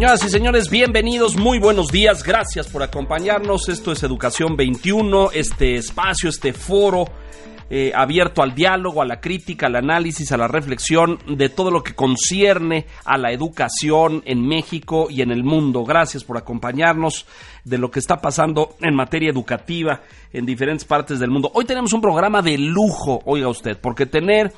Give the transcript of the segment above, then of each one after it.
Señoras y señores, bienvenidos, muy buenos días, gracias por acompañarnos. Esto es Educación 21, este espacio, este foro eh, abierto al diálogo, a la crítica, al análisis, a la reflexión de todo lo que concierne a la educación en México y en el mundo. Gracias por acompañarnos de lo que está pasando en materia educativa en diferentes partes del mundo. Hoy tenemos un programa de lujo, oiga usted, porque tener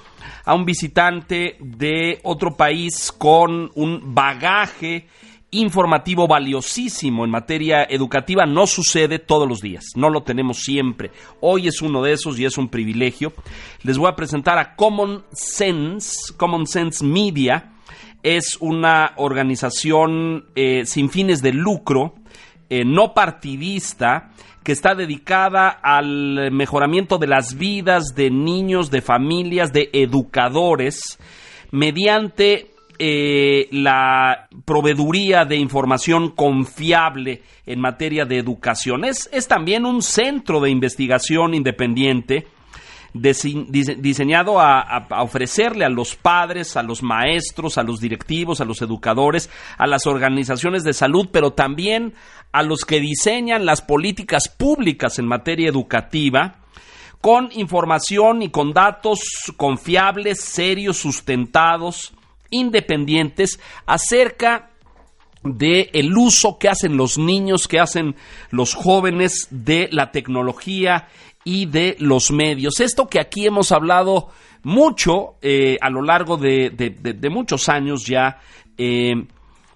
a un visitante de otro país con un bagaje informativo valiosísimo en materia educativa no sucede todos los días, no lo tenemos siempre. Hoy es uno de esos y es un privilegio. Les voy a presentar a Common Sense, Common Sense Media. Es una organización eh, sin fines de lucro, eh, no partidista, que está dedicada al mejoramiento de las vidas de niños, de familias, de educadores, mediante eh, la proveeduría de información confiable en materia de educación. Es, también un centro de investigación independiente diseñado a, ofrecerle a los padres, a los maestros, a los directivos, a los educadores, a las organizaciones de salud, pero también a los que diseñan las políticas públicas en materia educativa, con información y con datos confiables, serios, sustentados, independientes acerca de el uso que hacen los niños, que hacen los jóvenes de la tecnología y de los medios. Esto que aquí hemos hablado mucho eh, a lo largo de, muchos años ya, eh,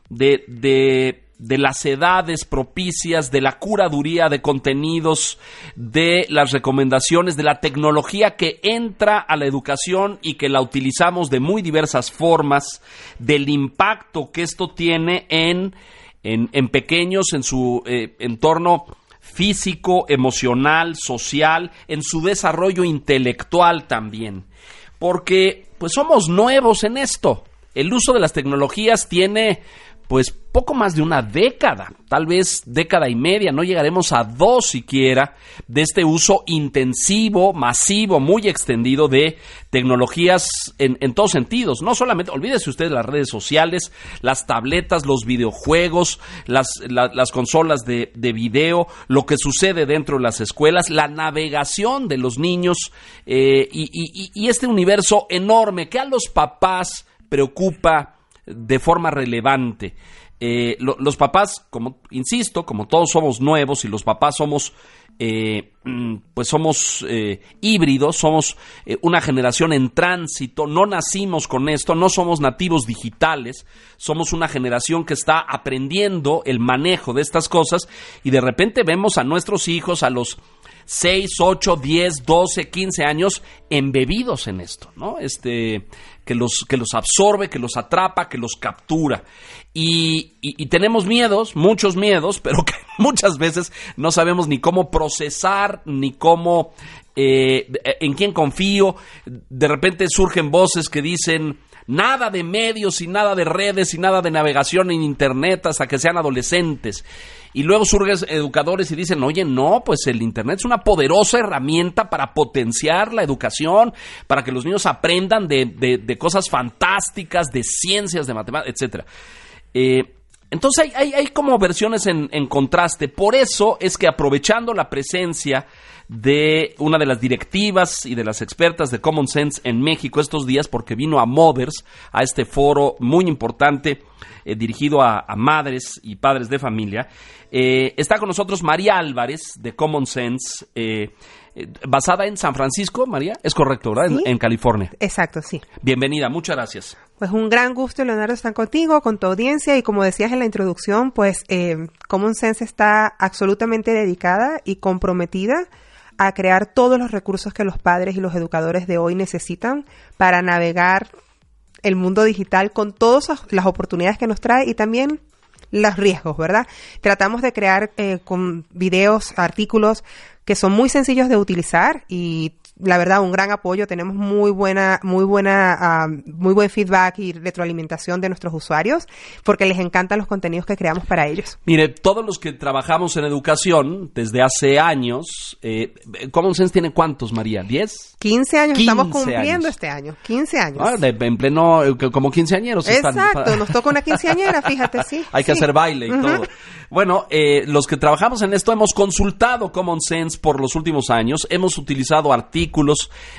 de de las edades propicias, de la curaduría de contenidos, de las recomendaciones, de la tecnología que entra a la educación y que la utilizamos de muy diversas formas, del impacto que esto tiene en, en, pequeños, en su eh, entorno físico, emocional, social, en su desarrollo intelectual también. Porque pues somos nuevos en esto. El uso de las tecnologías tiene pues poco más de una década, tal vez década y media, no llegaremos a dos siquiera de este uso intensivo, masivo, muy extendido de tecnologías en, todos sentidos. No solamente, olvídese usted de las redes sociales, las tabletas, los videojuegos, las, las consolas de, de, video, lo que sucede dentro de las escuelas, la navegación de los niños eh, y, y este universo enorme que a los papás preocupa de forma relevante. Eh, los papás, como insisto, como todos somos nuevos y los papás somos, eh, mm, pues somos eh, híbridos, somos una generación en tránsito, no nacimos con esto, no somos nativos digitales, somos una generación que está aprendiendo el manejo de estas cosas y de repente vemos a nuestros hijos, a los 6, 8, 10, 12, 15 años embebidos en esto, ¿no? Este, que los, que los absorbe, que los atrapa, que los captura. Y, tenemos miedos, muchos miedos, pero que muchas veces no sabemos ni cómo procesar, ni cómo, eh, en quién confío. De repente surgen voces que dicen, nada de medios y nada de redes y nada de navegación en Internet hasta que sean adolescentes. Y luego surgen educadores y dicen, oye, no, pues el Internet es una poderosa herramienta para potenciar la educación, para que los niños aprendan de, cosas fantásticas, de ciencias, de matemáticas, etc. Eh, entonces hay, hay, como versiones en contraste. Por eso es que aprovechando la presencia de una de las directivas y de las expertas de Common Sense en México estos días porque vino a Mothers, a este foro muy importante eh, dirigido a, madres y padres de familia. Eh, está con nosotros María Álvarez de Common Sense. Eh, basada en San Francisco, María, es correcto, ¿verdad? En, California. Exacto, sí. Bienvenida, muchas gracias. Pues un gran gusto, Leonardo, estar contigo, con tu audiencia y como decías en la introducción, pues Common Sense está absolutamente dedicada y comprometida a crear todos los recursos que los padres y los educadores de hoy necesitan para navegar el mundo digital con todas las oportunidades que nos trae y también los riesgos, ¿verdad? Tratamos de crear eh, con videos, artículos que son muy sencillos de utilizar y la verdad un gran apoyo tenemos muy buena muy buena um, muy buen feedback y retroalimentación de nuestros usuarios porque les encantan los contenidos que creamos para ellos Mire, todos los que trabajamos en educación desde hace años, eh, Common Sense tiene cuántos, María? ¿10? 15 años estamos 15 cumpliendo años. este año 15 años Ah, de- en pleno, eh, como quinceañeros. están. exacto nos toca una quinceañera fíjate sí Hay que hacer baile y todo. Bueno, eh, los que trabajamos en esto hemos consultado Common Sense por los últimos años, hemos utilizado artículos,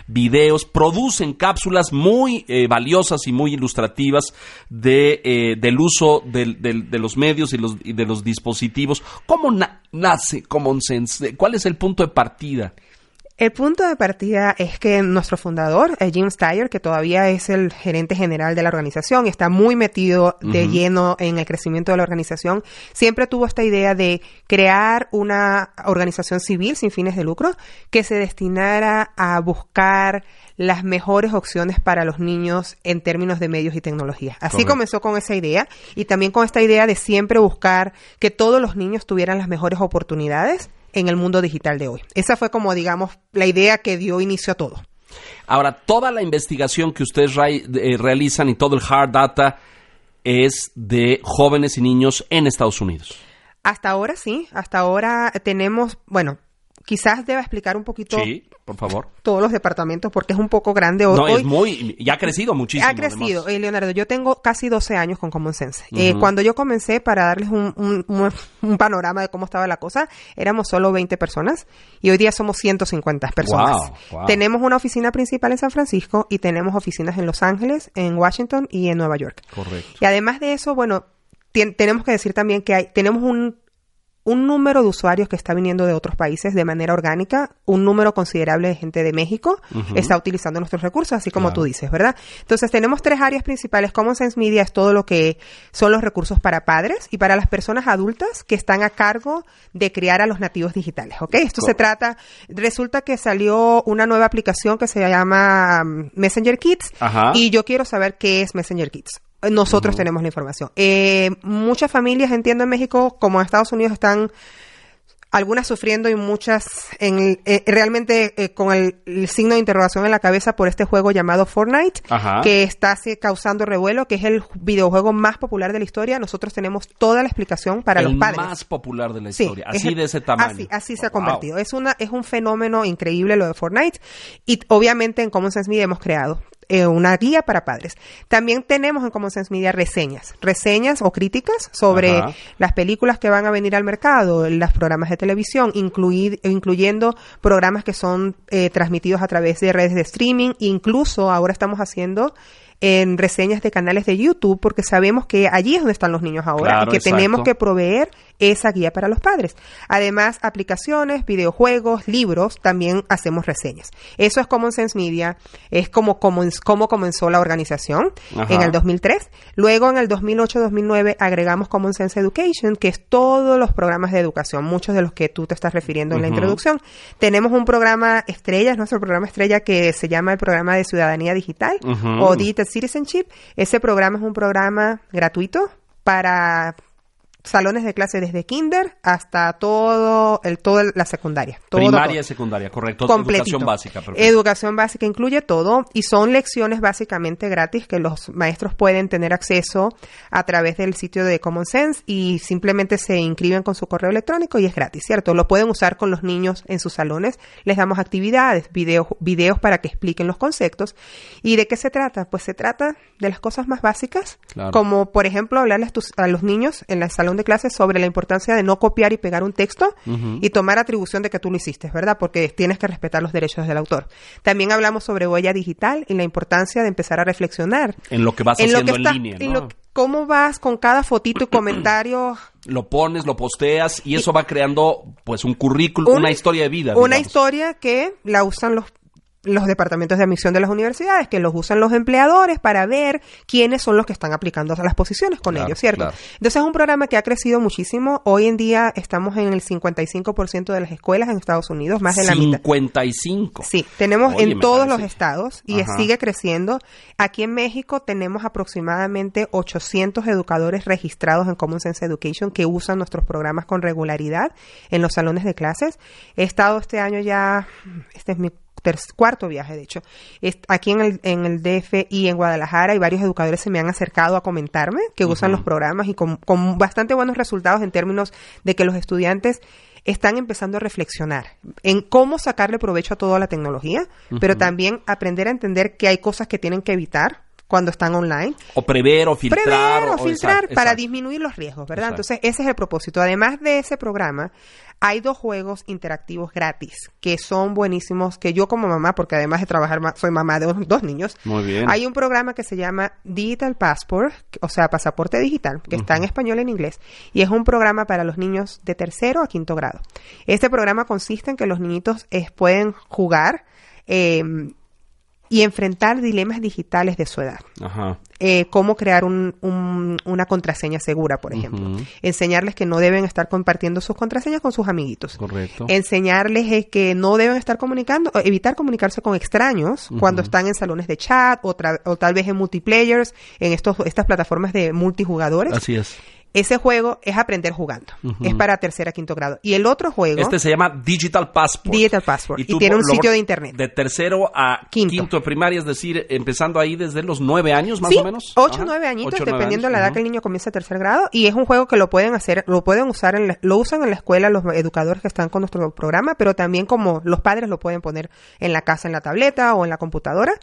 videos, producen cápsulas muy eh, valiosas y muy ilustrativas de, eh, del uso del- del- de los medios y, los, y de los dispositivos. ¿Cómo na- nace Common Sense? ¿Cuál es el punto de partida? El punto de partida es que nuestro fundador, eh, Jim Steyer, que todavía es el gerente general de la organización y está muy metido de lleno en el crecimiento de la organización, siempre tuvo esta idea de crear una organización civil sin fines de lucro que se destinara a buscar las mejores opciones para los niños en términos de medios y tecnología. Así Correcto. comenzó con esa idea y también con esta idea de siempre buscar que todos los niños tuvieran las mejores oportunidades en el mundo digital de hoy. Esa fue como, digamos, la idea que dio inicio a todo. Ahora, toda la investigación que ustedes eh, realizan y todo el hard data es de jóvenes y niños en Estados Unidos. Hasta ahora sí, hasta ahora tenemos, bueno, quizás deba explicar un poquito Sí, por favor. todos los departamentos porque es un poco grande hoy. No, es muy... Ya ha crecido muchísimo. ha crecido, eh, Leonardo. Yo tengo casi 12 años con Common Sense. Eh, cuando yo comencé, para darles un, un- un- un panorama de cómo estaba la cosa, éramos solo 20 personas y hoy día somos 150 personas. Wow, wow. Tenemos una oficina principal en San Francisco y tenemos oficinas en Los Ángeles, en Washington y en Nueva York. Correcto. Y además de eso, bueno, tenemos que decir también que hay, tenemos un, un número de usuarios que está viniendo de otros países de manera orgánica, un número considerable de gente de México está utilizando nuestros recursos, así como Claro. tú dices, ¿verdad? Entonces tenemos tres áreas principales. Common Sense Media es todo lo que son los recursos para padres y para las personas adultas que están a cargo de criar a los nativos digitales, ¿ok? Esto se trata, resulta que salió una nueva aplicación que se llama um, Messenger Kids Ajá. y yo quiero saber qué es Messenger Kids. Nosotros tenemos la información. Eh, muchas familias, entiendo en México, como en Estados Unidos, están algunas sufriendo y muchas en, eh, realmente eh, con el, el signo de interrogación en la cabeza por este juego llamado Fortnite, Ajá. que está causando revuelo, que es el videojuego más popular de la historia. Nosotros tenemos toda la explicación para el los padres. más popular de la historia. así el- de ese tamaño. Así, así se ha Wow. convertido. Es una, es un fenómeno increíble lo de Fortnite. Y obviamente en Common Sense Media hemos creado eh, una guía para padres. También tenemos en Common Sense Media reseñas, reseñas o críticas sobre Ajá. las películas que van a venir al mercado, los programas de televisión, incluyendo programas que son eh, transmitidos a través de redes de streaming, incluso ahora estamos haciendo en reseñas de canales de YouTube porque sabemos que allí es donde están los niños ahora Claro, y que tenemos que proveer esa guía para los padres. Además, aplicaciones, videojuegos, libros, también hacemos reseñas. Eso es Common Sense Media, es como, como, como comenzó la organización Ajá. en el 2003. Luego, en el 2008-2009, agregamos Common Sense Education, que es todos los programas de educación, muchos de los que tú te estás refiriendo en la introducción. Tenemos un programa estrella, es nuestro programa estrella que se llama el programa de ciudadanía digital o Digital Citizenship. Ese programa es un programa gratuito para salones de clase desde kinder hasta todo el toda la secundaria. Todo, Primaria todo. y secundaria, correcto. Completito. Educación básica. perfecto. Educación básica incluye todo y son lecciones básicamente gratis que los maestros pueden tener acceso a través del sitio de Common Sense y simplemente se inscriben con su correo electrónico y es gratis, ¿cierto? Lo pueden usar con los niños en sus salones, les damos actividades, videos, videos para que expliquen los conceptos. ¿Y de qué se trata? Pues se trata de las cosas más básicas, Claro. como por ejemplo hablarles tus- a los niños en el salón de clases sobre la importancia de no copiar y pegar un texto y tomar atribución de que tú lo hiciste, ¿verdad? Porque tienes que respetar los derechos del autor. También hablamos sobre huella digital y la importancia de empezar a reflexionar En lo que vas en lo haciendo en línea, en ¿no? lo que- cómo vas con cada fotito y comentario Lo pones, lo posteas y eso va creando pues un currículum, Un- una historia de vida. una digamos. historia que la usan los los departamentos de admisión de las universidades, que los usan los empleadores para ver quiénes son los que están aplicando a las posiciones con Claro, ellos, ¿cierto? claro. Entonces es un programa que ha crecido muchísimo. Hoy en día estamos en el 55% de las escuelas en Estados Unidos, más de la mitad. 55. Sí, tenemos Oye, en todos parece- los estados y Ajá. sigue creciendo. Aquí en México tenemos aproximadamente 800 educadores registrados en Common Sense Education que usan nuestros programas con regularidad en los salones de clases. He estado este año ya, este es mi cuarto viaje, de hecho, Es- aquí en el, en el DF y en Guadalajara y varios educadores se me han acercado a comentarme que usan los programas y con, con bastante buenos resultados en términos de que los estudiantes están empezando a reflexionar en cómo sacarle provecho a toda la tecnología, pero también aprender a entender que hay cosas que tienen que evitar cuando están online O prever o filtrar. prever o, o- filtrar para disminuir los riesgos, ¿verdad? Entonces, ese es el propósito. Además de ese programa, hay dos juegos interactivos gratis que son buenísimos, que yo como mamá, porque además de trabajar, soy mamá de dos, niños, Muy bien. hay un programa que se llama Digital Passport, o sea, pasaporte digital, que está en español y en inglés, y es un programa para los niños de tercero a quinto grado. Este programa consiste en que los niñitos pueden jugar eh, y enfrentar dilemas digitales de su edad Ajá. eh, cómo crear un- un- una contraseña segura, por ejemplo. Enseñarles que no deben estar compartiendo sus contraseñas con sus amiguitos. Correcto. Enseñarles eh, que no deben estar comunicando, evitar comunicarse con extraños cuando están en salones de chat o, tra- o tal vez en multiplayers, en estos, estas plataformas de multijugadores. Así es. Ese juego es aprender jugando. Es para tercer a quinto grado. Y el otro juego, Este se llama Digital Passport. Digital Passport, y tiene un sitio de internet. De tercero a Quinto. quinto. de primaria, es decir, empezando ahí desde los nueve años, más sí, o menos. ocho nueve añitos, Ocho, dependiendo de la edad que el niño comience a tercer grado. Y es un juego que lo pueden hacer, lo pueden usar, en la- lo usan en la escuela los educadores que están con nuestro programa, pero también como los padres lo pueden poner en la casa, en la tableta o en la computadora.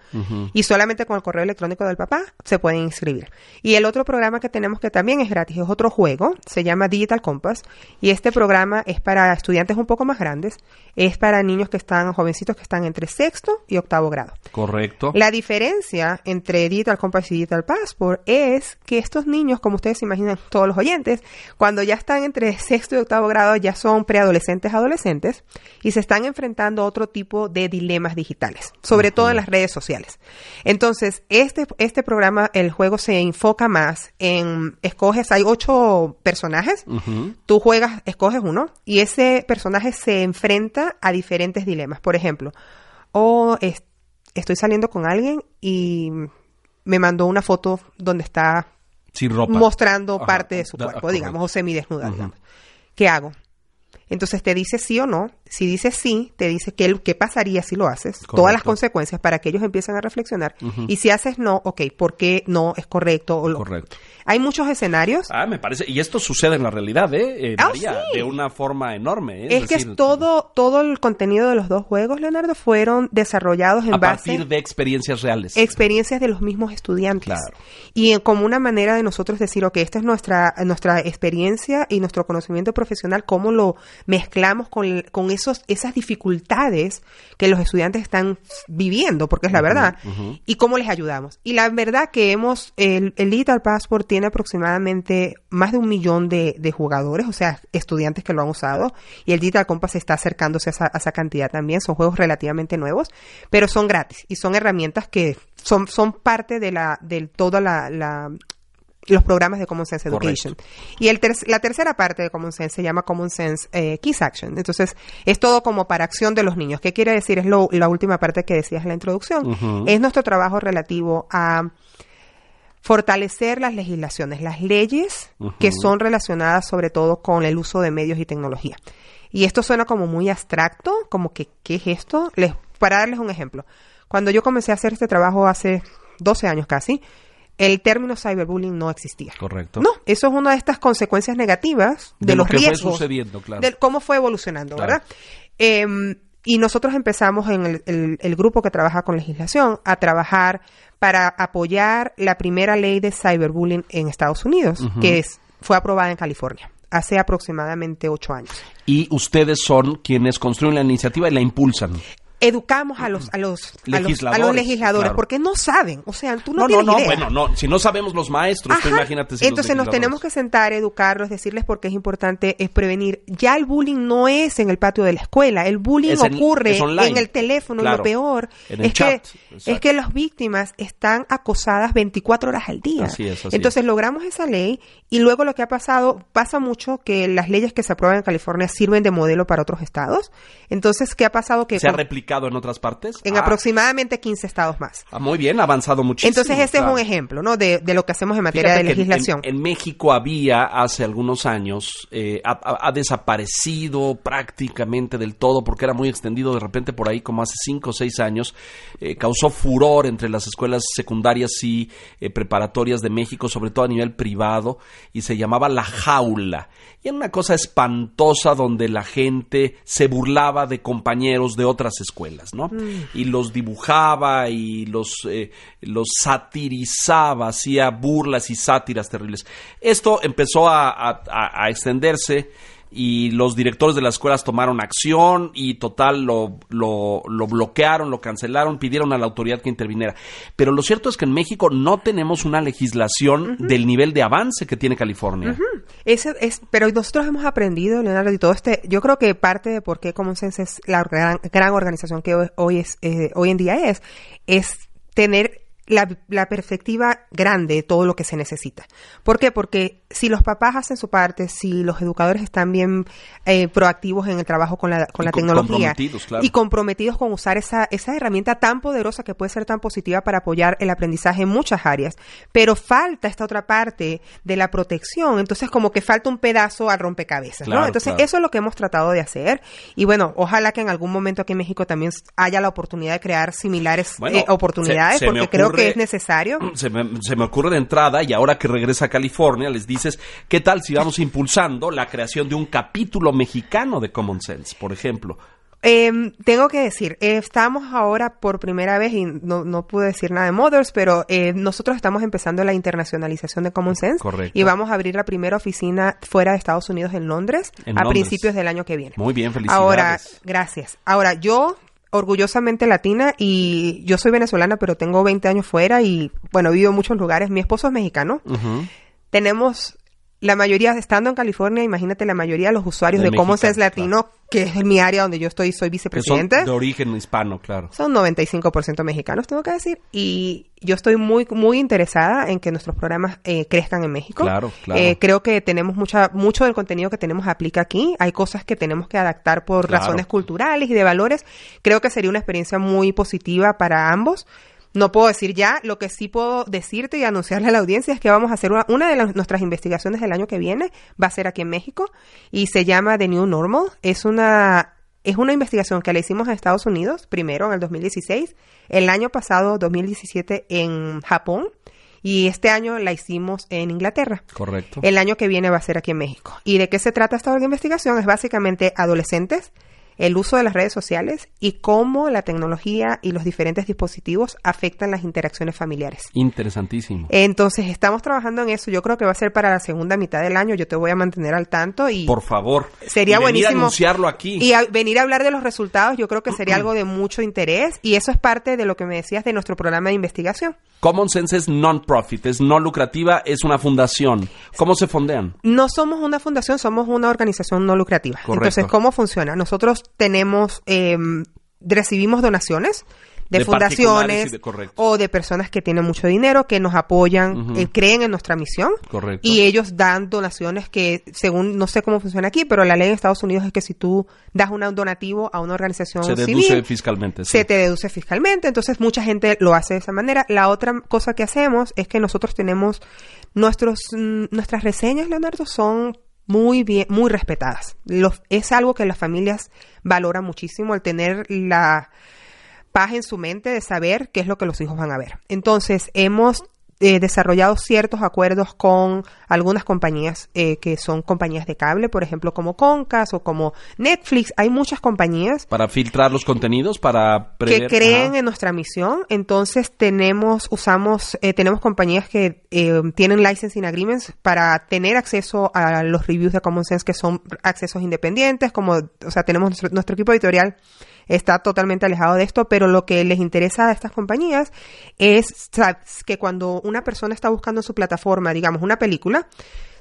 Y solamente con el correo electrónico del papá se pueden inscribir. Y el otro programa que tenemos que también es gratis, es otro juego, se llama Digital Compass. Y este programa es para estudiantes un poco más grandes, es para niños que están, jovencitos que están entre sexto y octavo grado. Correcto. La diferencia entre Digital Compass y Digital Passport es que estos niños, como ustedes se imaginan todos los oyentes, cuando ya están entre sexto y octavo grado ya son preadolescentes, adolescentes y se están enfrentando a otro tipo de dilemas digitales, sobre todo en las redes sociales. Entonces, este, este programa, el juego se enfoca más en, escoges, hay ocho personajes, tú juegas, escoges uno y ese personaje se enfrenta a diferentes dilemas. Por ejemplo, o es- estoy saliendo con alguien y me mandó una foto donde está Sin ropa. mostrando Ajá. parte de su cuerpo, digamos, o semidesnuda, digamos. ¿Qué hago? Entonces te dice sí o no. Si dice sí, te dice qué, qué pasaría si lo haces, todas las consecuencias para que ellos empiecen a reflexionar. Y si haces no, ok, ¿por qué no es correcto? O lo- Correcto. Hay muchos escenarios. Ah, me parece. Y esto sucede en la realidad, ¿eh? eh Ah, María, sí. De una forma enorme. ¿eh? Es que decir, es todo, todo el contenido de los dos juegos, Leonardo, fueron desarrollados en A base partir de experiencias reales. experiencias de los mismos estudiantes. Claro. Y como una manera de nosotros decir, ok, esta es nuestra, nuestra experiencia y nuestro conocimiento profesional, cómo lo mezclamos con, con esos, esas dificultades que los estudiantes están viviendo, porque es la verdad, y cómo les ayudamos. Y la verdad que hemos, el, el Digital Passport tiene aproximadamente más de un millón de, de jugadores, o sea, estudiantes que lo han usado, y el Digital Compass está acercándose a esa, a esa cantidad también, son juegos relativamente nuevos, pero son gratis y son herramientas que son, son parte de la, de toda la, la- los programas de Common Sense Education. Y el ter- la tercera parte de Common Sense se llama Common Sense eh, Kids Action. Entonces, es todo como para acción de los niños. ¿Qué quiere decir? Es lo- la última parte que decías en la introducción. Es nuestro trabajo relativo a fortalecer las legislaciones, las leyes que son relacionadas sobre todo con el uso de medios y tecnología. Y esto suena como muy abstracto, como que, ¿qué es esto? Les, para darles un ejemplo, cuando yo comencé a hacer este trabajo hace 12 años casi, el término cyberbullying no existía. Correcto. No, eso es una de estas consecuencias negativas de, De lo los que fue riesgos. sucediendo, claro. de cómo fue evolucionando, Claro. ¿verdad? Eh, y nosotros empezamos en el, el- el grupo que trabaja con legislación a trabajar para apoyar la primera ley de cyberbullying en Estados Unidos, que es, fue aprobada en California hace aproximadamente ocho años. Y ustedes son quienes construyen la iniciativa y la impulsan. Educamos a los a los, a los- a los Legisladores, claro. porque no saben, o sea, tú no, No, no, tienes no, idea. bueno, no, si no sabemos los maestros, tú imagínate si los Entonces nos tenemos que sentar, educarlos, decirles por qué es importante es prevenir. Ya el bullying no es en el patio de la escuela, el bullying Es ocurre en el teléfono. y. Lo peor En el es chat. que Exacto. es que las víctimas están acosadas 24 horas al día. Así es, así Entonces logramos esa ley y luego lo que ha pasado pasa mucho que las leyes que se aprueban en California sirven de modelo para otros estados. Entonces qué ha pasado que ¿Se ha con- replicado en otras partes? en Ah, aproximadamente 15 estados más. ah, muy bien, ha avanzado muchísimo. Entonces ese claro. es un ejemplo, ¿no? De, de lo que hacemos en materia Fíjate de legislación. En, en México había hace algunos años, eh, ha, desaparecido prácticamente del todo porque era muy extendido de repente por ahí como hace cinco o seis años. eh, causó furor entre las escuelas secundarias y eh, preparatorias de México, sobre todo a nivel privado, y se llamaba La Jaula. Y era una cosa espantosa donde la gente se burlaba de compañeros de otras escuelas, ¿no? Y los dibujaba y los, eh, los satirizaba, hacía burlas y sátiras terribles. Esto empezó a, a- a- a extenderse y los directores de las escuelas tomaron acción y total lo, lo, lo bloquearon, lo cancelaron, pidieron a la autoridad que interviniera. Pero lo cierto es que en México no tenemos una legislación del nivel de avance que tiene California. Ese es, pero nosotros hemos aprendido, Leonardo, y todo este, yo creo que parte de por qué Common Sense es la gran, gran organización que hoy, hoy es, eh, hoy en día es, es tener la, la perspectiva grande de todo lo que se necesita. ¿Por qué? Porque si los papás hacen su parte, si los educadores están bien eh, proactivos en el trabajo con la, con Y la con- tecnología comprometidos, claro. y comprometidos con usar esa, esa herramienta tan poderosa que puede ser tan positiva para apoyar el aprendizaje en muchas áreas. Pero falta esta otra parte de la protección. Entonces, como que falta un pedazo al rompecabezas, Claro, ¿no? Entonces, claro. eso es lo que hemos tratado de hacer. Y bueno, ojalá que en algún momento aquí en México también haya la oportunidad de crear similares Bueno, eh, oportunidades, se- se me porque creo ocurre- que es necesario. Se me, se me ocurre de entrada, y ahora que regresa a California, les dices, ¿qué tal si vamos impulsando la creación de un capítulo mexicano de Common Sense, por ejemplo? Eh, tengo que decir, eh, estamos ahora por primera vez, y no, no pude decir nada de Mothers, pero eh, nosotros estamos empezando la internacionalización de Common Sense. Correcto. Y vamos a abrir la primera oficina fuera de Estados Unidos en Londres En a Londres. principios del año que viene. Muy bien, felicidades. Ahora, gracias. Ahora, yo orgullosamente latina y yo soy venezolana, pero tengo 20 años fuera y bueno, vivo en muchos lugares. Mi esposo es mexicano. Tenemos la mayoría, estando en California, imagínate la mayoría de los usuarios De de, Common mexicanos, Sense Latino, que es mi área donde yo estoy, soy Que son vicepresidente. de origen hispano, claro. Son 95% mexicanos, tengo que decir. Y yo estoy muy, muy interesada en que nuestros programas eh, crezcan en México. Claro, claro. Eh, creo que tenemos mucha, mucho del contenido que tenemos aplica aquí. Hay cosas que tenemos que adaptar por Claro. razones culturales y de valores. Creo que sería una experiencia muy positiva para ambos. No puedo decir ya, lo que sí puedo decirte y anunciarle a la audiencia es que vamos a hacer una, una de las- nuestras investigaciones del año que viene, va a ser aquí en México y se llama The New Normal. Es una, es una investigación que la hicimos en Estados Unidos, primero en el 2016, el año pasado, 2017, en Japón y este año la hicimos en Inglaterra. Correcto. El año que viene va a ser aquí en México. ¿Y de qué se trata esta investigación? Es básicamente adolescentes, el uso de las redes sociales y cómo la tecnología y los diferentes dispositivos afectan las interacciones familiares. Interesantísimo. Entonces, estamos trabajando en eso. Yo creo que va a ser para la segunda mitad del año. Yo te voy a mantener al tanto y Por favor. sería Y venir a buenísimo anunciarlo aquí. y a- venir a hablar de los resultados. Yo creo que sería algo de mucho interés y eso es parte de lo que me decías de nuestro programa de investigación. Common Sense es non-profit, es no lucrativa, es una fundación. ¿Cómo se fondean? No somos una fundación, somos una organización no lucrativa. Correcto. Entonces, ¿cómo funciona? Nosotros tenemos, eh, recibimos donaciones de, fundaciones de- o de personas que tienen mucho dinero, que nos apoyan, eh, creen en nuestra misión. Correcto. Y ellos dan donaciones que, según, no sé cómo funciona aquí, pero la ley en Estados Unidos es que si tú das un donativo a una organización se deduce civil, fiscalmente. sí. se te deduce fiscalmente, entonces mucha gente lo hace de esa manera. La otra cosa que hacemos es que nosotros tenemos nuestros mm, nuestras reseñas, Leonardo, son muy bien, muy respetadas. Los- es algo que las familias valoran muchísimo el tener la paz en su mente de saber qué es lo que los hijos van a ver. Entonces, hemos eh, desarrollado ciertos acuerdos con algunas compañías eh, que son compañías de cable, por ejemplo, como Concas o como Netflix. Hay muchas compañías Para filtrar los contenidos, para que creen Ajá. en nuestra misión. Entonces tenemos, usamos, eh, tenemos compañías que eh, tienen licensing agreements para tener acceso a los reviews de Common Sense que son accesos independientes, como, o sea, tenemos nuestro, nuestro equipo editorial está totalmente alejado de esto, pero lo que les interesa a estas compañías es que cuando una persona está buscando en su plataforma, digamos, una película,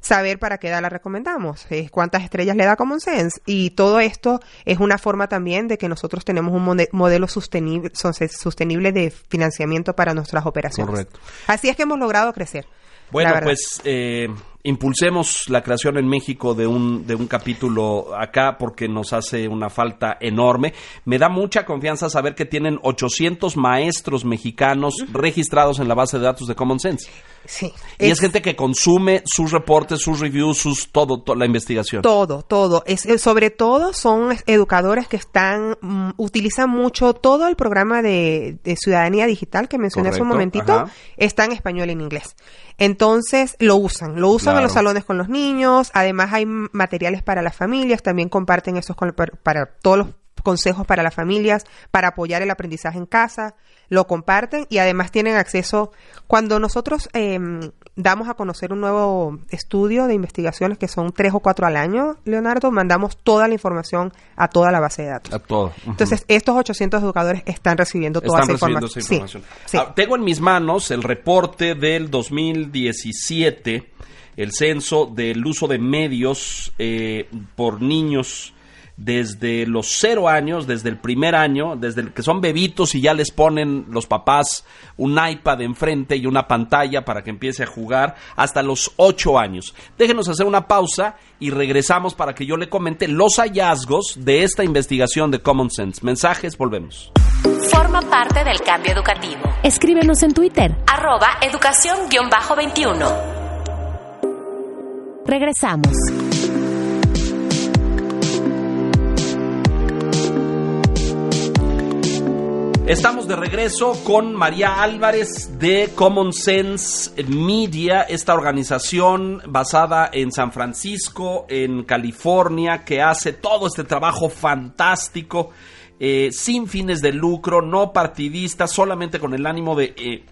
saber para qué edad la recomendamos, eh, cuántas estrellas le da Common Sense. Y todo esto es una forma también de que nosotros tenemos un modelo sostenible, sostenible de financiamiento para nuestras operaciones. Correcto. Así es que hemos logrado crecer. Bueno, pues eh, impulsemos la creación en México de un, de un capítulo acá porque nos hace una falta enorme. Me da mucha confianza saber que tienen 800 maestros mexicanos registrados en la base de datos de Common Sense. Sí. Y es, gente que consume sus reportes, sus reviews, sus todo, la investigación. Todo, todo. Es, sobre todo son educadores que están mm, utilizan mucho todo el programa de, ciudadanía digital que mencioné hace un momentito. Está en español y en inglés. Entonces lo usan, lo usan en los salones con los niños. Además hay materiales para las familias. También comparten esos para todos los consejos para las familias, para apoyar el aprendizaje en casa, lo comparten y además tienen acceso. Cuando nosotros em, damos a conocer un nuevo estudio de investigaciones, que son tres o cuatro al año, Leonardo, mandamos toda la información a toda la base de datos. A todo. Entonces, estos 800 educadores están recibiendo toda esa, información. Ah, tengo en mis manos el reporte del 2017 el censo del uso de medios eh, por niños desde los cero años, desde el primer año, desde el que son bebitos y ya les ponen los papás un iPad enfrente y una pantalla para que empiece a jugar, hasta los ocho años. Déjenos hacer una pausa y regresamos para que yo le comente los hallazgos de esta investigación de Common Sense. Mensajes, volvemos. Forma parte del cambio educativo. Escríbenos en Twitter. Arroba educación-21. Regresamos. Estamos de regreso con María Álvarez de Common Sense Media, esta organización basada en San Francisco, en California, que hace todo este trabajo fantástico, eh, sin fines de lucro, no partidista, solamente con el ánimo de eh,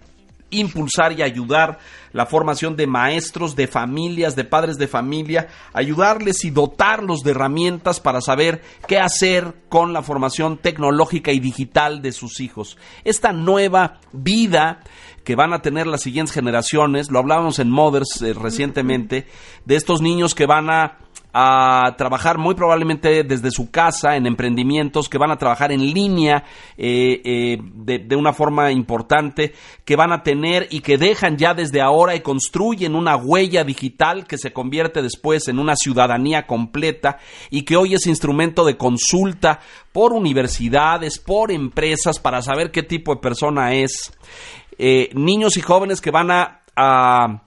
impulsar y ayudar la formación de maestros, de familias, de padres de familia, ayudarles y dotarlos de herramientas para saber qué hacer con la formación tecnológica y digital de sus hijos. Esta nueva vida que van a tener las siguientes generaciones, lo hablábamos en Mothers eh, recientemente, de estos niños que van a a trabajar muy probablemente desde su casa en emprendimientos que van a trabajar en línea eh, eh, de, una forma importante, que van a tener y que dejan ya desde ahora y construyen una huella digital que se convierte después en una ciudadanía completa y que hoy es instrumento de consulta por universidades, por empresas para saber qué tipo de persona es. Eh, niños y jóvenes que van a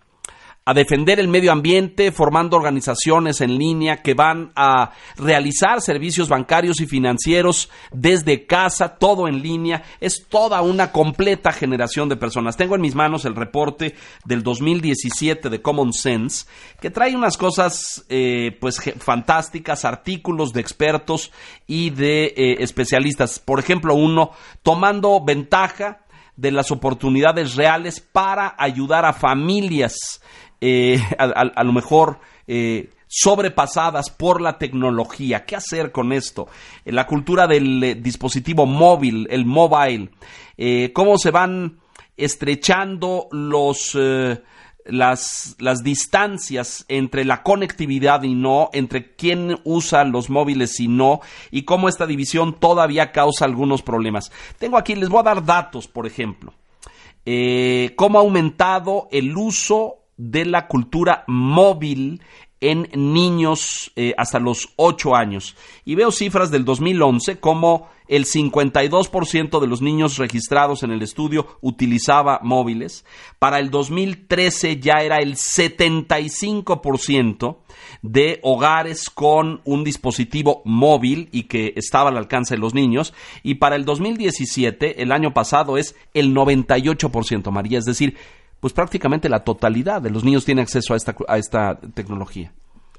defender el medio ambiente, formando organizaciones en línea que van a realizar servicios bancarios y financieros desde casa, todo en línea. Es toda una completa generación de personas. Tengo en mis manos el reporte del 2017 de Common Sense, que trae unas cosas eh, pues fantásticas, artículos de expertos y de eh, especialistas. Por ejemplo, uno tomando ventaja de las oportunidades reales para ayudar a familias eh, a, lo mejor eh, sobrepasadas por la tecnología. ¿Qué hacer con esto? La cultura del eh, dispositivo móvil, el mobile, cómo se van estrechando los... Las, las, distancias entre la conectividad y no, entre quién usa los móviles y no, y cómo esta división todavía causa algunos problemas. Tengo aquí, les voy a dar datos, por ejemplo. cómo ha aumentado el uso de la cultura móvil en niños eh, hasta los 8 años. Y veo cifras del 2011 como el 52% de los niños registrados en el estudio utilizaba móviles. Para el 2013 ya era el 75% de hogares con un dispositivo móvil y que estaba al alcance de los niños. Y para el 2017, el año pasado, es el 98%, María. Es decir, pues prácticamente la totalidad de los niños tiene acceso a esta, a esta tecnología.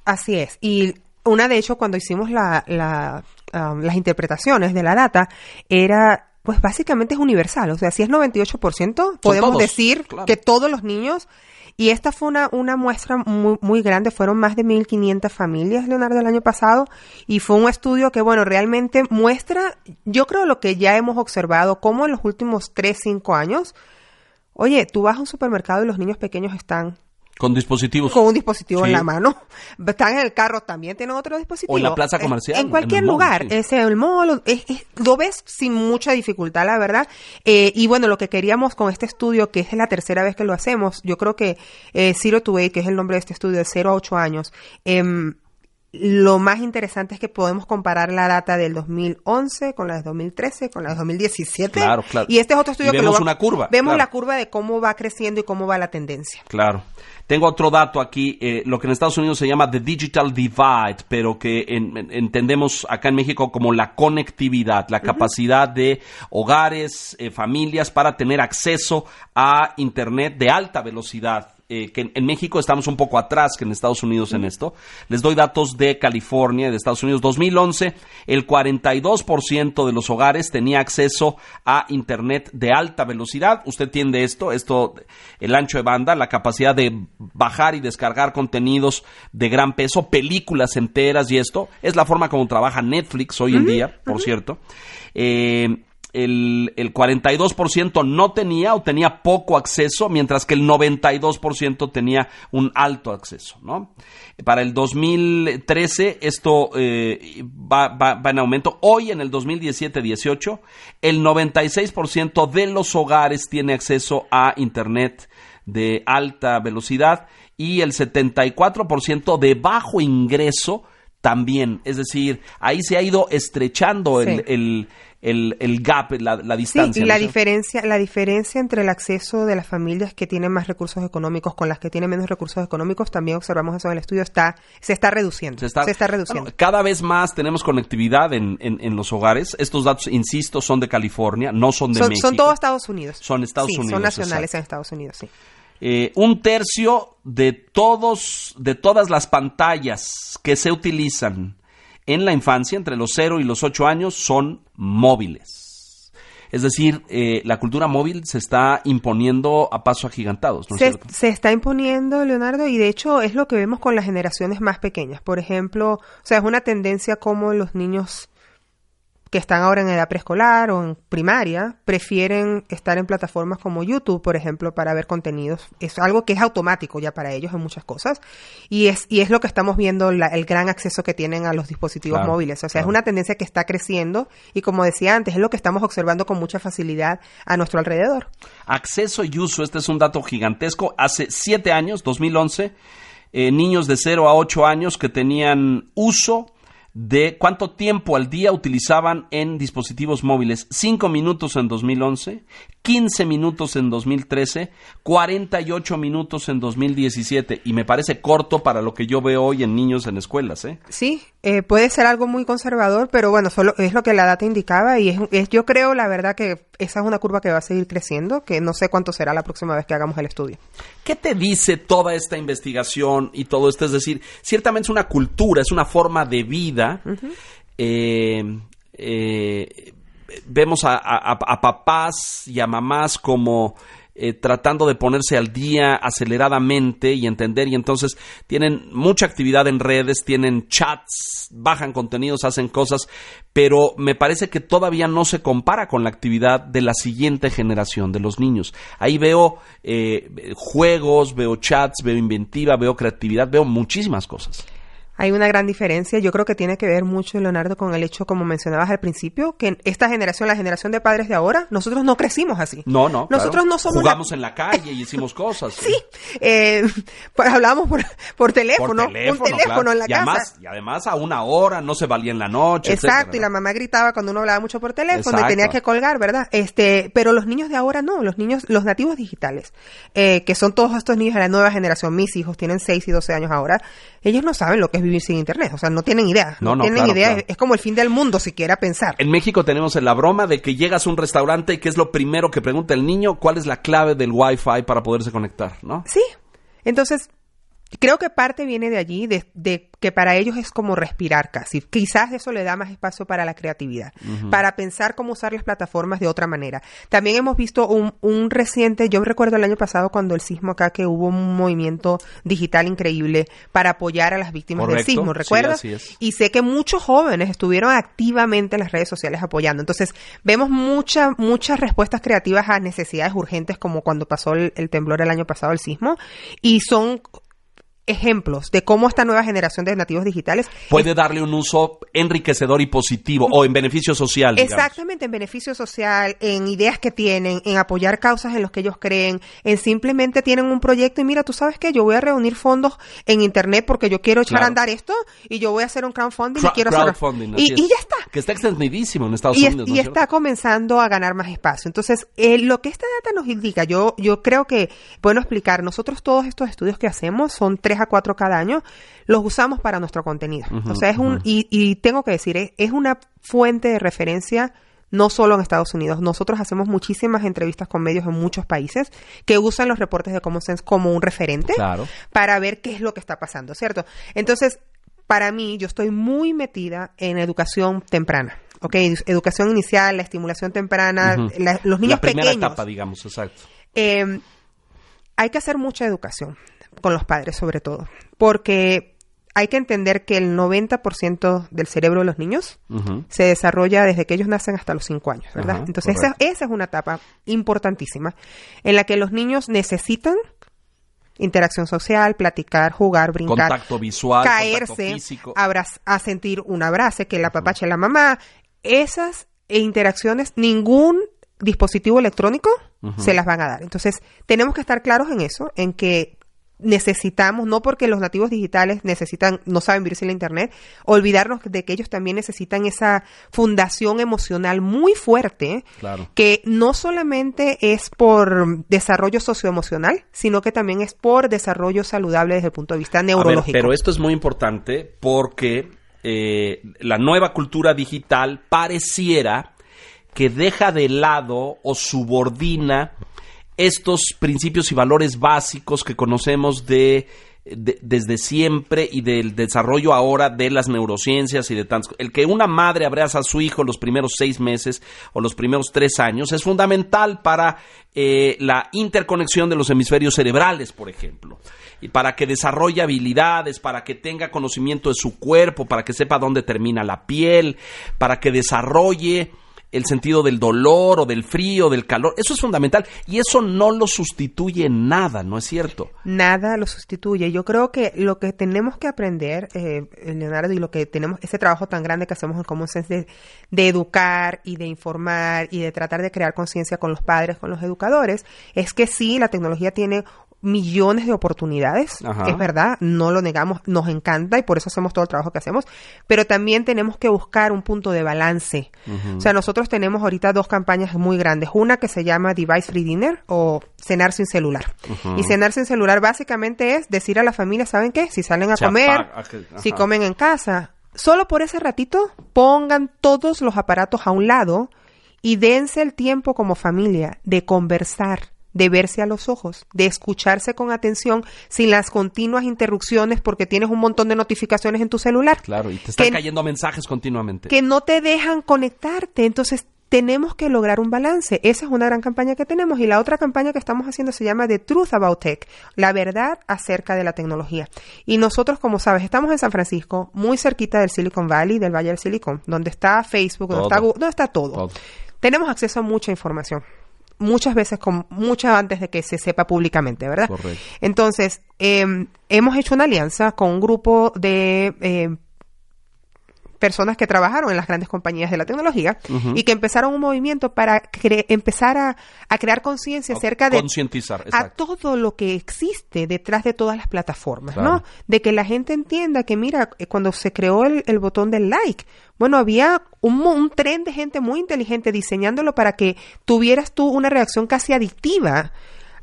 Así es. Y una de hecho cuando hicimos la, um, las interpretaciones de la data era pues básicamente es universal. O sea, si es 98%, podemos decir que todos los niños y esta fue una, una muestra muy, muy grande, fueron más de 1.500 familias, Leonardo, el año pasado, y fue un estudio que, bueno, realmente muestra, yo creo lo que ya hemos observado, como en los últimos 3, 5 años, oye, tú vas a un supermercado y los niños pequeños están con dispositivos. Con un dispositivo en la mano. Están en el carro, también tienen otro dispositivo. O en la plaza comercial. En cualquier lugar. Es el mall. lo ves sin mucha dificultad, la verdad. Eh, y bueno, lo que queríamos con este estudio, que es la tercera vez que lo hacemos, yo creo que eh, Zero to Eight, que es el nombre de este estudio, de 0 a 8 años, eh, lo más interesante es que podemos comparar la data del 2011 con la del 2013, con la del 2017. Claro, claro. Y este es otro estudio que vemos una curva. Vemos la curva de cómo va creciendo y cómo va la tendencia. Claro. Tengo otro dato aquí, eh, lo que en Estados Unidos se llama The Digital Divide, pero que entendemos acá en México como la conectividad, la capacidad de hogares, eh, familias para tener acceso a Internet de alta velocidad. Eh, que en, México estamos un poco atrás que en Estados Unidos en esto. Les doy datos de California, de Estados Unidos. 2011, el 42% de los hogares tenía acceso a Internet de alta velocidad. Usted tiene esto, esto, el ancho de banda, la capacidad de bajar y descargar contenidos de gran peso, películas enteras y esto. Es la forma como trabaja Netflix hoy en día, por cierto. Eh, el, el 42% no tenía o tenía poco acceso, mientras que el 92% tenía un alto acceso. ¿no? Para el 2013 esto eh, va, va, en aumento. Hoy en el 2017-18 el 96% de los hogares tiene acceso a Internet de alta velocidad y el 74% de bajo ingreso también. Es decir, ahí se ha ido estrechando el, el, el gap, la, la distancia. Sí, la diferencia, la diferencia entre el acceso de las familias que tienen más recursos económicos con las que tienen menos recursos económicos, también observamos eso en el estudio, está, se está reduciendo. Se está, reduciendo. cada vez más tenemos conectividad en, en, los hogares. Estos datos, insisto, son de California, no son de México. Son todos Estados Unidos. Son Estados Unidos. Son nacionales en Estados Unidos, sí. Eh, un tercio de todos, de todas las pantallas que se utilizan en la infancia, entre los 0 y los 8 años, son móviles. Es decir, eh, la cultura móvil se está imponiendo a paso agigantados. ¿no se, se, está imponiendo, Leonardo, y de hecho es lo que vemos con las generaciones más pequeñas. Por ejemplo, o sea, es una tendencia como los niños que están ahora en edad preescolar o en primaria prefieren estar en plataformas como YouTube, por ejemplo, para ver contenidos. Es algo que es automático ya para ellos en muchas cosas y es y es lo que estamos viendo el gran acceso que tienen a los dispositivos móviles. O sea, es una tendencia que está creciendo y como decía antes, es lo que estamos observando con mucha facilidad a nuestro alrededor. Acceso y uso, este es un dato gigantesco. Hace siete años, 2011, eh, niños de 0 a 8 años que tenían uso de cuánto tiempo al día utilizaban en dispositivos móviles. 5 minutos en 2011, 15 minutos en 2013, 48 minutos en 2017. Y me parece corto para lo que yo veo hoy en niños en escuelas. ¿eh? Sí, eh, puede ser algo muy conservador, pero bueno, solo es lo que la data indicaba y es, yo creo la verdad que esa es una curva que va a seguir creciendo, que no sé cuánto será la próxima vez que hagamos el estudio. ¿Qué te dice toda esta investigación y todo esto? Es decir, ciertamente es una cultura, es una forma de vida. Eh, eh, vemos a papás y a mamás como eh, tratando de ponerse al día aceleradamente y entender y entonces tienen mucha actividad en redes, tienen chats, bajan contenidos, hacen cosas, pero me parece que todavía no se compara con la actividad de la siguiente generación, de los niños. Ahí veo eh, juegos, veo chats, veo inventiva, veo creatividad, veo muchísimas cosas. Hay una gran diferencia. Yo creo que tiene que ver mucho, Leonardo, con el hecho, como mencionabas al principio, que esta generación, la generación de padres de ahora, nosotros no crecimos así. No, no. Nosotros no somos. Jugamos en la calle y hicimos cosas. sí. Eh, pues hablábamos por, por teléfono. Por teléfono, un teléfono en la y Además, y además a una hora, no se valía en la noche. Exacto, y la mamá gritaba cuando uno hablaba mucho por teléfono y tenía que colgar, ¿verdad? Este, pero los niños de ahora no, los niños, los nativos digitales, eh, que son todos estos niños de la nueva generación, mis hijos tienen 6 y 12 años ahora, ellos no saben lo que es vivir sin internet. O sea, no tienen idea. No, no, tienen idea. Es como el fin del mundo, siquiera pensar. En México tenemos la broma de que llegas a un restaurante y que es lo primero que pregunta el niño, ¿cuál es la clave del Wi-Fi para poderse conectar? ¿no? Sí. Entonces, Creo que parte viene de allí, de, que para ellos es como respirar casi. Quizás eso le da más espacio para la creatividad, para pensar cómo usar las plataformas de otra manera. También hemos visto un, un, reciente, yo recuerdo el año pasado cuando el sismo acá que hubo un movimiento digital increíble para apoyar a las víctimas del sismo, ¿recuerdas? y sé que muchos jóvenes estuvieron activamente en las redes sociales apoyando. Entonces, vemos muchas, muchas respuestas creativas a necesidades urgentes como cuando pasó el temblor el año pasado, el sismo, y son ejemplos de cómo esta nueva generación de nativos digitales puede darle un uso enriquecedor y positivo o en beneficio social. Exactamente, en beneficio social, en ideas que tienen, en apoyar causas en los que ellos creen, en simplemente tienen un proyecto y mira, tú sabes que yo voy a reunir fondos en internet porque yo quiero echar a andar esto y yo voy a hacer un crowdfunding y quiero hacer y, y, ya está. Que está extendidísimo en Estados Unidos. y está comenzando a ganar más espacio. Entonces, eh, lo que esta data nos indica, yo, yo creo que, bueno explicar, nosotros todos estos estudios que hacemos son tres a cuatro cada año, los usamos para nuestro contenido. o sea, es un, y, tengo que decir, es, una fuente de referencia no solo en Estados Unidos. Nosotros hacemos muchísimas entrevistas con medios en muchos países que usan los reportes de Common Sense como un referente para ver qué es lo que está pasando, ¿cierto? Entonces, para mí, yo estoy muy metida en educación temprana. ¿ok? Educación inicial, la estimulación temprana, los niños la primera etapa, digamos, exacto. Eh, hay que hacer mucha educación con los padres sobre todo, porque hay que entender que el 90% del cerebro de los niños se desarrolla desde que ellos nacen hasta los 5 años, ¿verdad? Entonces esa, esa, es una etapa importantísima en la que los niños necesitan interacción social, platicar, jugar, brincar, contacto visual, caerse, a sentir un abrazo, que la papache la mamá, esas interacciones ningún dispositivo electrónico se las van a dar. Entonces, tenemos que estar claros en eso, en que necesitamos, no porque los nativos digitales necesitan, no saben vivir sin la internet, olvidarnos de que ellos también necesitan esa fundación emocional muy fuerte, que no solamente es por desarrollo socioemocional, sino que también es por desarrollo saludable desde el punto de vista neurológico. pero esto es muy importante porque eh, la nueva cultura digital pareciera que deja de lado o subordina estos principios y valores básicos que conocemos de, desde siempre y del desarrollo ahora de las neurociencias y de tantos. El que una madre abraza a su hijo los primeros seis meses o los primeros tres años es fundamental para eh, la interconexión de los hemisferios cerebrales, por ejemplo, y para que desarrolle habilidades, para que tenga conocimiento de su cuerpo, para que sepa dónde termina la piel, para que desarrolle el sentido del dolor o del frío, del calor. Eso es fundamental y eso no lo sustituye nada, ¿no es cierto? Nada lo sustituye. Yo creo que lo que tenemos que aprender, eh, Leonardo, y lo que tenemos, ese trabajo tan grande que hacemos en Common Sense de, de educar y de informar y de tratar de crear conciencia con los padres, con los educadores, es que sí, la tecnología tiene millones de oportunidades, es verdad, no lo negamos, nos encanta y por eso hacemos todo el trabajo que hacemos, pero también tenemos que buscar un punto de balance. O sea, nosotros tenemos ahorita dos campañas muy grandes, una que se llama Device Free Dinner o cenar sin celular. Y cenar sin celular básicamente es decir a la familia, ¿saben qué? Si salen a comer, si comen en casa, solo por ese ratito pongan todos los aparatos a un lado y dense el tiempo como familia de conversar de verse a los ojos, de escucharse con atención sin las continuas interrupciones porque tienes un montón de notificaciones en tu celular. Claro, y te están cayendo mensajes continuamente. Que no te dejan conectarte. Entonces, tenemos que lograr un balance. Esa es una gran campaña que tenemos. Y la otra campaña que estamos haciendo se llama The Truth About Tech, la verdad acerca de la tecnología. Y nosotros, como sabes, estamos en San Francisco, muy cerquita del Silicon Valley, del Valle del Silicon, donde está Facebook, donde está Google, donde está todo. Tenemos acceso a mucha información muchas veces con mucho antes de que se sepa públicamente, ¿verdad? Correcto. Entonces, eh, hemos hecho una alianza con un grupo de eh, personas que trabajaron en las grandes compañías de la tecnología y que empezaron un movimiento para empezar a, crear conciencia acerca de concientizar a todo lo que existe detrás de todas las plataformas, ¿no? De que la gente entienda que mira, eh, cuando se creó el, el botón del like, bueno, había un, un, tren de gente muy inteligente diseñándolo para que tuvieras tú una reacción casi adictiva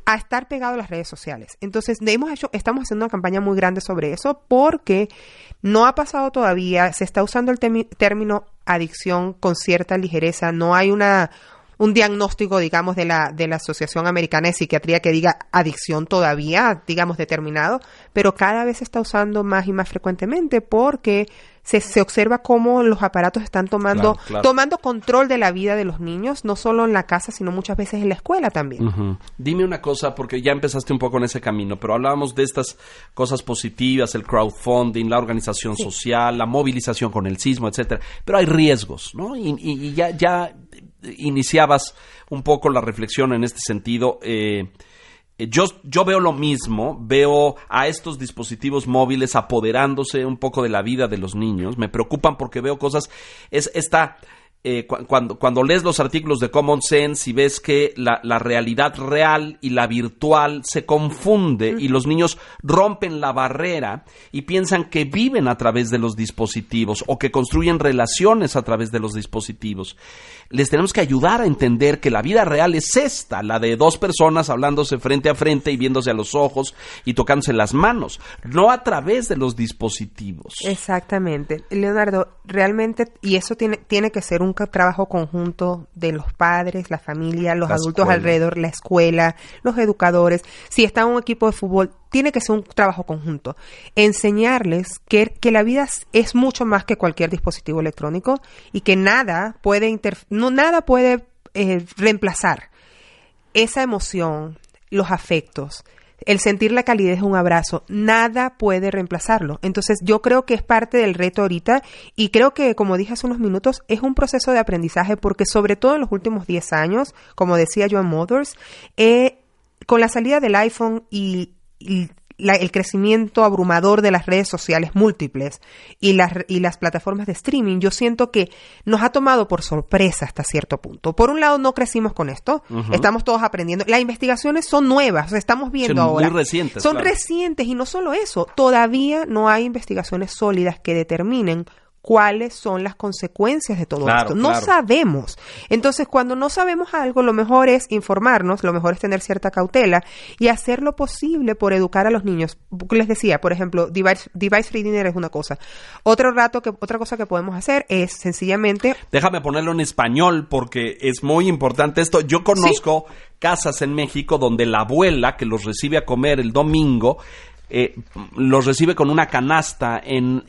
a estar pegado a las redes sociales. Entonces, hemos hecho, estamos haciendo una campaña muy grande sobre eso porque no ha pasado todavía, se está usando el término adicción con cierta ligereza, no hay una un diagnóstico, digamos, de la, de la Asociación Americana de Psiquiatría que diga adicción todavía, digamos, determinado, pero cada vez se está usando más y más frecuentemente porque se, se observa cómo los aparatos están tomando, tomando control de la vida de los niños, no solo en la casa, sino muchas veces en la escuela también. Dime una cosa, porque ya empezaste un poco en ese camino, pero hablábamos de estas cosas positivas, el crowdfunding, la organización social, la movilización con el sismo, etcétera. Pero hay riesgos, ¿no? Y, y ya, ya iniciabas un poco la reflexión en este sentido. Eh, yo, yo veo lo mismo, veo a estos dispositivos móviles apoderándose un poco de la vida de los niños, me preocupan porque veo cosas, es esta eh, cuando, cuando lees los artículos de Common Sense y ves que la, la realidad real y la virtual se confunde y los niños rompen la barrera y piensan que viven a través de los dispositivos o que construyen relaciones a través de los dispositivos. Les tenemos que ayudar a entender que la vida real es esta, la de dos personas hablándose frente a frente y viéndose a los ojos y tocándose las manos, no a través de los dispositivos. Exactamente. Leonardo, realmente, y eso tiene, tiene que ser un trabajo conjunto de los padres, la familia, los adultos alrededor, la escuela, los educadores. Si está un equipo de fútbol, tiene que ser un trabajo conjunto. Enseñarles que, que la vida es mucho más que cualquier dispositivo electrónico y que nada puede, no, nada puede eh, reemplazar esa emoción, los afectos, el sentir la calidez de un abrazo, nada puede reemplazarlo. Entonces yo creo que es parte del reto ahorita y creo que, como dije hace unos minutos, es un proceso de aprendizaje porque sobre todo en los últimos 10 años, como decía Joan Mothers, eh, con la salida del iPhone y, y el crecimiento abrumador de las redes sociales múltiples y las, y las plataformas de streaming, yo siento que nos ha tomado por sorpresa hasta cierto punto. Por un lado, no crecimos con esto, estamos todos aprendiendo. Las investigaciones son nuevas, estamos viendo ahora. Muy recientes. Son recientes y no solo eso, todavía no hay investigaciones sólidas que determinen cuáles son las consecuencias de todo esto. No sabemos. Entonces, cuando no sabemos algo, lo mejor es informarnos, lo mejor es tener cierta cautela y hacer lo posible por educar a los niños. Les decía, por ejemplo, device, device free dinner es una cosa. Otro rato que otra cosa que podemos hacer es sencillamente Déjame ponerlo en español porque es muy importante esto. Yo conozco casas en México donde la abuela que los recibe a comer el domingo eh, los recibe con una canasta en,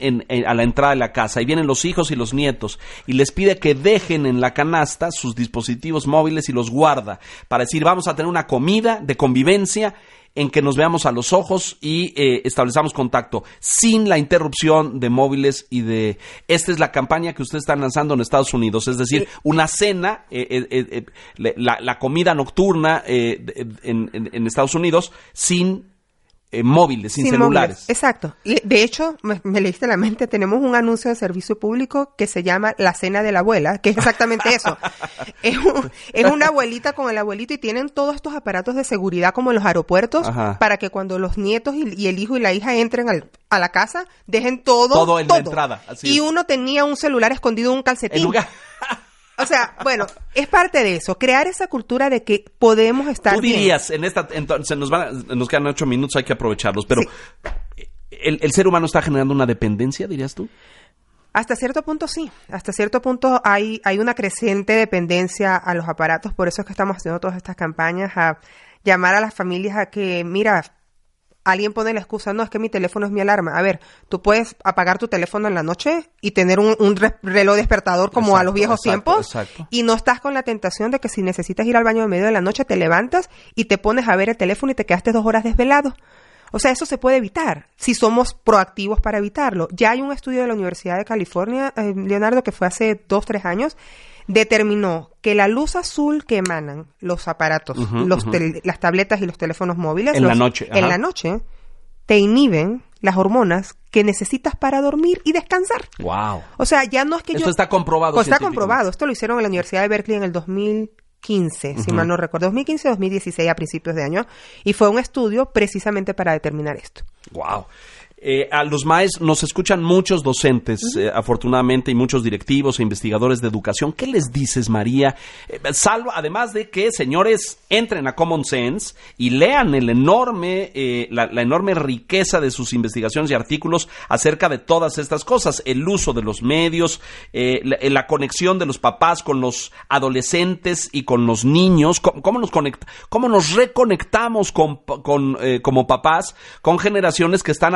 a la entrada de la casa. Y vienen los hijos y los nietos y les pide que dejen en la canasta sus dispositivos móviles y los guarda para decir vamos a tener una comida de convivencia en que nos veamos a los ojos y eh, establezamos contacto sin la interrupción de móviles y de... Esta es la campaña que ustedes están lanzando en Estados Unidos, es decir, una cena, eh, la, comida nocturna en Estados Unidos sin eh, móviles, sin, celulares. Exacto. De hecho, me, leíste la mente, tenemos un anuncio de servicio público que se llama La Cena de la Abuela, que es exactamente eso. es, una abuelita con el abuelito y tienen todos estos aparatos de seguridad como en los aeropuertos para que cuando los nietos y, el hijo y la hija entren a la casa, dejen todo. Todo en la entrada. y uno tenía un celular escondido en un calcetín. O sea, bueno, es parte de eso, crear esa cultura de que podemos estar. Tú dirías, en esta, entonces nos, van nos quedan ocho minutos, hay que aprovecharlos, pero el, ser humano está generando una dependencia, dirías tú. Hasta cierto punto sí, hasta cierto punto hay, hay una creciente dependencia a los aparatos, por eso es que estamos haciendo todas estas campañas a llamar a las familias a que, mira, alguien pone la excusa, no, es que mi teléfono es mi alarma. A ver, tú puedes apagar tu teléfono en la noche y tener un, reloj despertador como a los viejos tiempos y no estás con la tentación de que si necesitas ir al baño en medio de la noche te levantas y te pones a ver el teléfono y te quedaste dos horas desvelado. O sea, eso se puede evitar si somos proactivos para evitarlo. Ya hay un estudio de la Universidad de California, eh, Leonardo, que fue hace dos, tres años, determinó que la luz azul que emanan los aparatos, los las tabletas y los teléfonos móviles en la noche, en la noche te inhiben las hormonas que necesitas para dormir y descansar. Wow. O sea, ya no es que Esto está comprobado. Pues está comprobado. Esto lo hicieron en la Universidad de Berkeley en el 2015, si mal no recuerdo, 2015-2016 a principios de año, y fue un estudio precisamente para determinar esto. Wow. Eh, a los maestros nos escuchan muchos docentes, eh, afortunadamente, y muchos directivos e investigadores de educación. ¿Qué les dices, María? Eh, salvo, además de que, señores, entren a Common Sense y lean el enorme, la, enorme riqueza de sus investigaciones y artículos acerca de todas estas cosas. El uso de los medios, la, conexión de los papás con los adolescentes y con los niños. ¿Cómo, nos, conecta, cómo nos reconectamos con, con como papás con generaciones que están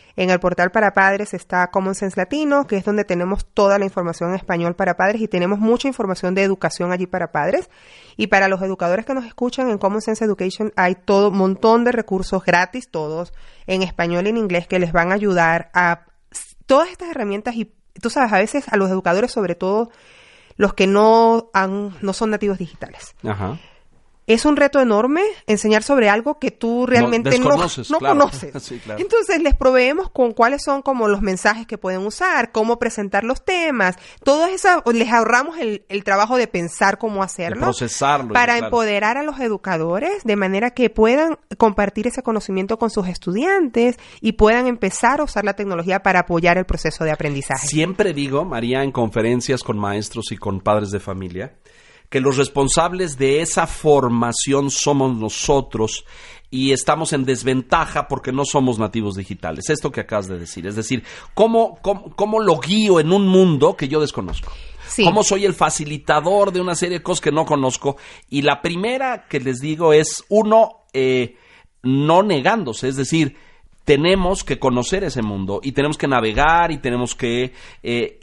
En el portal para padres está Common Sense Latino, que es donde tenemos toda la información en español para padres y tenemos mucha información de educación allí para padres. Y para los educadores que nos escuchan en Common Sense Education hay todo un montón de recursos gratis, todos en español y en inglés, que les van a ayudar a todas estas herramientas. Y tú sabes, a veces a los educadores, sobre todo los que no, han, no son nativos digitales. Ajá es un reto enorme enseñar sobre algo que tú realmente no, no, conoces. Entonces les proveemos con cuáles son como los mensajes que pueden usar, cómo presentar los temas, todo eso, les ahorramos el, trabajo de pensar cómo hacerlo. procesarlo. Para empoderar a los educadores de manera que puedan compartir ese conocimiento con sus estudiantes y puedan empezar a usar la tecnología para apoyar el proceso de aprendizaje. Siempre digo, María, en conferencias con maestros y con padres de familia, que los responsables de esa formación somos nosotros y estamos en desventaja porque no somos nativos digitales. Esto que acabas de decir. Es decir, ¿cómo, cómo, lo guío en un mundo que yo desconozco? ¿Cómo soy el facilitador de una serie de cosas que no conozco? Y la primera que les digo es, uno, eh, no negándose, es decir, tenemos que conocer ese mundo y tenemos que navegar y tenemos que eh,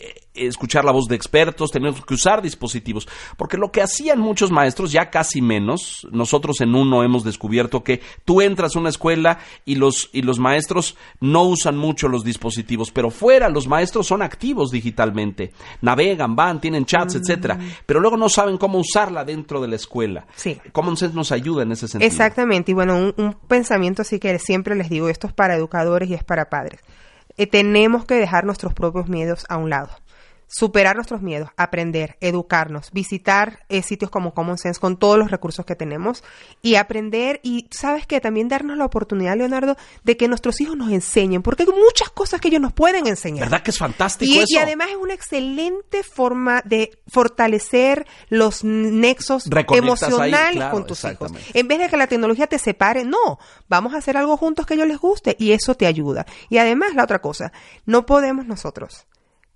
escuchar la voz de expertos, tenemos que usar dispositivos, porque lo que hacían muchos maestros, ya casi menos, nosotros en uno hemos descubierto que tú entras a una escuela y los, y los maestros no usan mucho los dispositivos, pero fuera los maestros son activos digitalmente, navegan, van, tienen chats, mm. etcétera, pero luego no saben cómo usarla dentro de la escuela. Sí. ¿Cómo nos ayuda en ese sentido? Exactamente, y bueno, un, un pensamiento así que siempre les digo, esto es para educadores y es para padres. Eh, tenemos que dejar nuestros propios miedos a un lado superar nuestros miedos, aprender, educarnos, visitar eh, sitios como Common Sense con todos los recursos que tenemos y aprender y sabes que también darnos la oportunidad, Leonardo, de que nuestros hijos nos enseñen, porque hay muchas cosas que ellos nos pueden enseñar. ¿Verdad que es fantástico y, eso? Y además es una excelente forma de fortalecer los nexos emocionales con tus hijos. En vez de que la tecnología te separe, no, vamos a hacer algo juntos que a ellos les guste y eso te ayuda. Y además la otra cosa, no podemos nosotros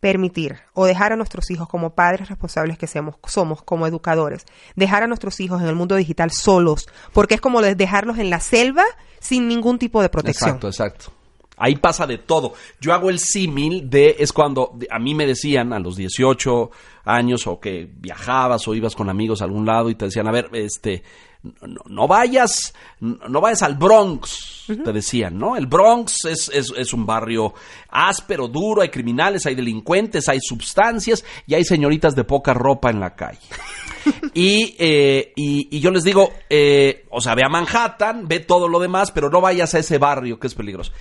permitir o dejar a nuestros hijos como padres responsables que seamos, somos como educadores, dejar a nuestros hijos en el mundo digital solos, porque es como dejarlos en la selva sin ningún tipo de protección. Exacto, exacto. Ahí pasa de todo. Yo hago el símil de, es cuando a mí me decían a los 18 años o que viajabas o ibas con amigos a algún lado y te decían, a ver, este, no, vayas, no vayas al Bronx, te decían, ¿no? El Bronx es, es, un barrio áspero, duro, hay criminales, hay delincuentes, hay sustancias y hay señoritas de poca ropa en la calle. y, eh, y, yo les digo, eh, o sea, ve a Manhattan, ve todo lo demás, pero no vayas a ese barrio que es peligroso.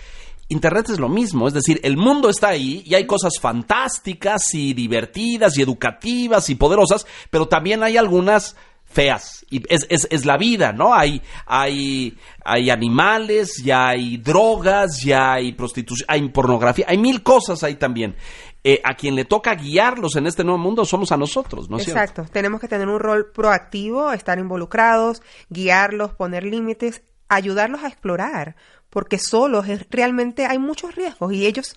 Internet es lo mismo, es decir, el mundo está ahí y hay cosas fantásticas y divertidas y educativas y poderosas, pero también hay algunas feas. Y es, es, es, la vida, ¿no? Hay, hay, hay animales, ya hay drogas, ya hay prostitución, hay pornografía, hay mil cosas ahí también. Eh, a quien le toca guiarlos en este nuevo mundo somos a nosotros, ¿no es Exacto. Tenemos que tener un rol proactivo, estar involucrados, guiarlos, poner límites, ayudarlos a explorar, porque solos realmente hay muchos riesgos y ellos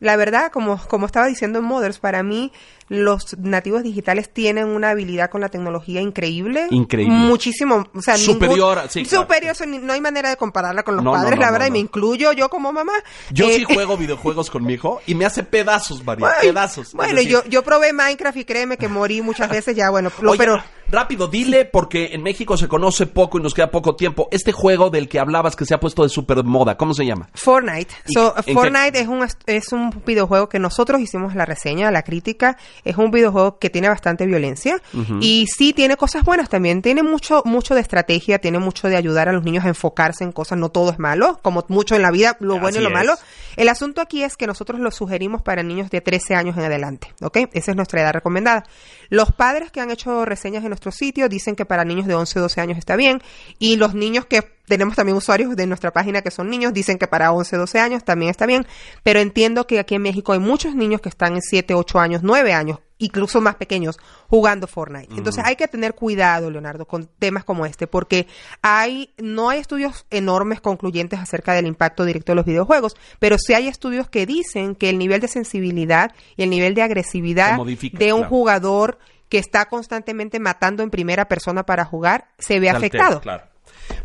la verdad, como, como estaba diciendo en Mothers, para mí los nativos digitales tienen una habilidad con la tecnología increíble. Increíble. Muchísimo. O sea, superior. sí, superior. No hay manera de compararla con los padres, la verdad, y me incluyo yo como mamá. Yo sí eh, juego videojuegos con mi hijo y me hace pedazos, María. pedazos. Bueno, yo, yo probé Minecraft y créeme que morí muchas veces ya, bueno, pero Rápido, dile, porque en México se conoce poco y nos queda poco tiempo. Este juego del que hablabas que se ha puesto de super moda, ¿cómo se llama? Fortnite. So, Fortnite es un, es un videojuego que nosotros hicimos la reseña, la crítica. Es un videojuego que tiene bastante violencia y sí tiene cosas buenas también. Tiene mucho, mucho de estrategia, tiene mucho de ayudar a los niños a enfocarse en cosas. No todo es malo, como mucho en la vida, lo bueno y lo malo. El asunto aquí es que nosotros lo sugerimos para niños de 13 años en adelante, ¿ok? Esa es nuestra edad recomendada. Los padres que han hecho reseñas en nuestro sitio dicen que para niños de 11 o 12 años está bien. Y los niños que tenemos también usuarios de nuestra página que son niños, dicen que para 11, 12 años también está bien, pero entiendo que aquí en México hay muchos niños que están en 7, 8 años, 9 años, incluso más pequeños, jugando Fortnite. Entonces hay que tener cuidado, Leonardo, con temas como este, porque hay, no hay estudios enormes concluyentes acerca del impacto directo de los videojuegos, pero sí hay estudios que dicen que el nivel de sensibilidad y el nivel de agresividad de un jugador que está constantemente matando en primera persona para jugar se ve afectado.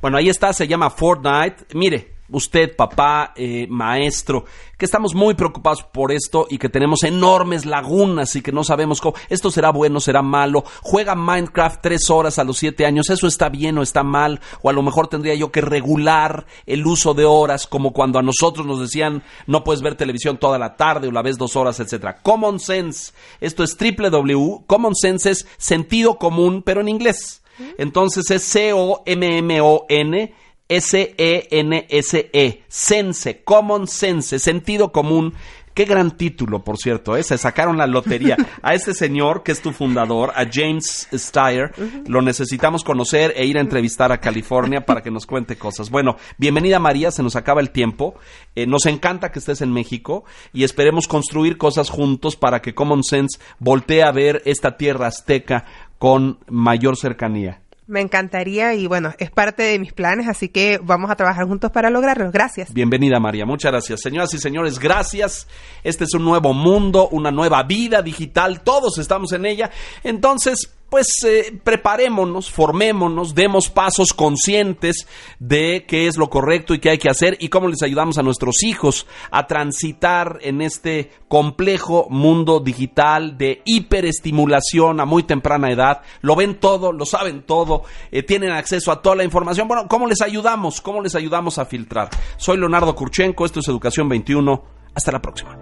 Bueno, ahí está, se llama Fortnite. Mire, usted, papá, eh, maestro, que estamos muy preocupados por esto y que tenemos enormes lagunas y que no sabemos cómo, esto será bueno, será malo, juega Minecraft tres horas a los siete años, eso está bien o está mal, o a lo mejor tendría yo que regular el uso de horas, como cuando a nosotros nos decían no puedes ver televisión toda la tarde o la ves dos horas, etcétera. Common Sense, esto es www, Common Sense es sentido común, pero en inglés. Entonces es C-O-M-M-O-N S-E-N-S-E, -E, sense, common sense, sentido común. Qué gran título, por cierto, ¿eh? se sacaron la lotería. A este señor, que es tu fundador, a James Steyer, lo necesitamos conocer e ir a entrevistar a California para que nos cuente cosas. Bueno, bienvenida María, se nos acaba el tiempo. Eh, nos encanta que estés en México y esperemos construir cosas juntos para que Common Sense voltee a ver esta tierra azteca con mayor cercanía. Me encantaría y bueno, es parte de mis planes, así que vamos a trabajar juntos para lograrlo. Gracias. Bienvenida María, muchas gracias. Señoras y señores, gracias. Este es un nuevo mundo, una nueva vida digital, todos estamos en ella. Entonces, pues eh, preparémonos, formémonos, demos pasos conscientes de qué es lo correcto y qué hay que hacer y cómo les ayudamos a nuestros hijos a transitar en este complejo mundo digital de hiperestimulación a muy temprana edad. Lo ven todo, lo saben todo, eh, tienen acceso a toda la información. Bueno, ¿cómo les ayudamos? ¿Cómo les ayudamos a filtrar? Soy Leonardo Kurchenko, esto es Educación 21. Hasta la próxima.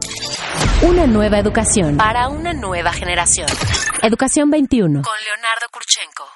Una nueva educación para una nueva generación. Educación 21. Con Leonardo Kurchenko.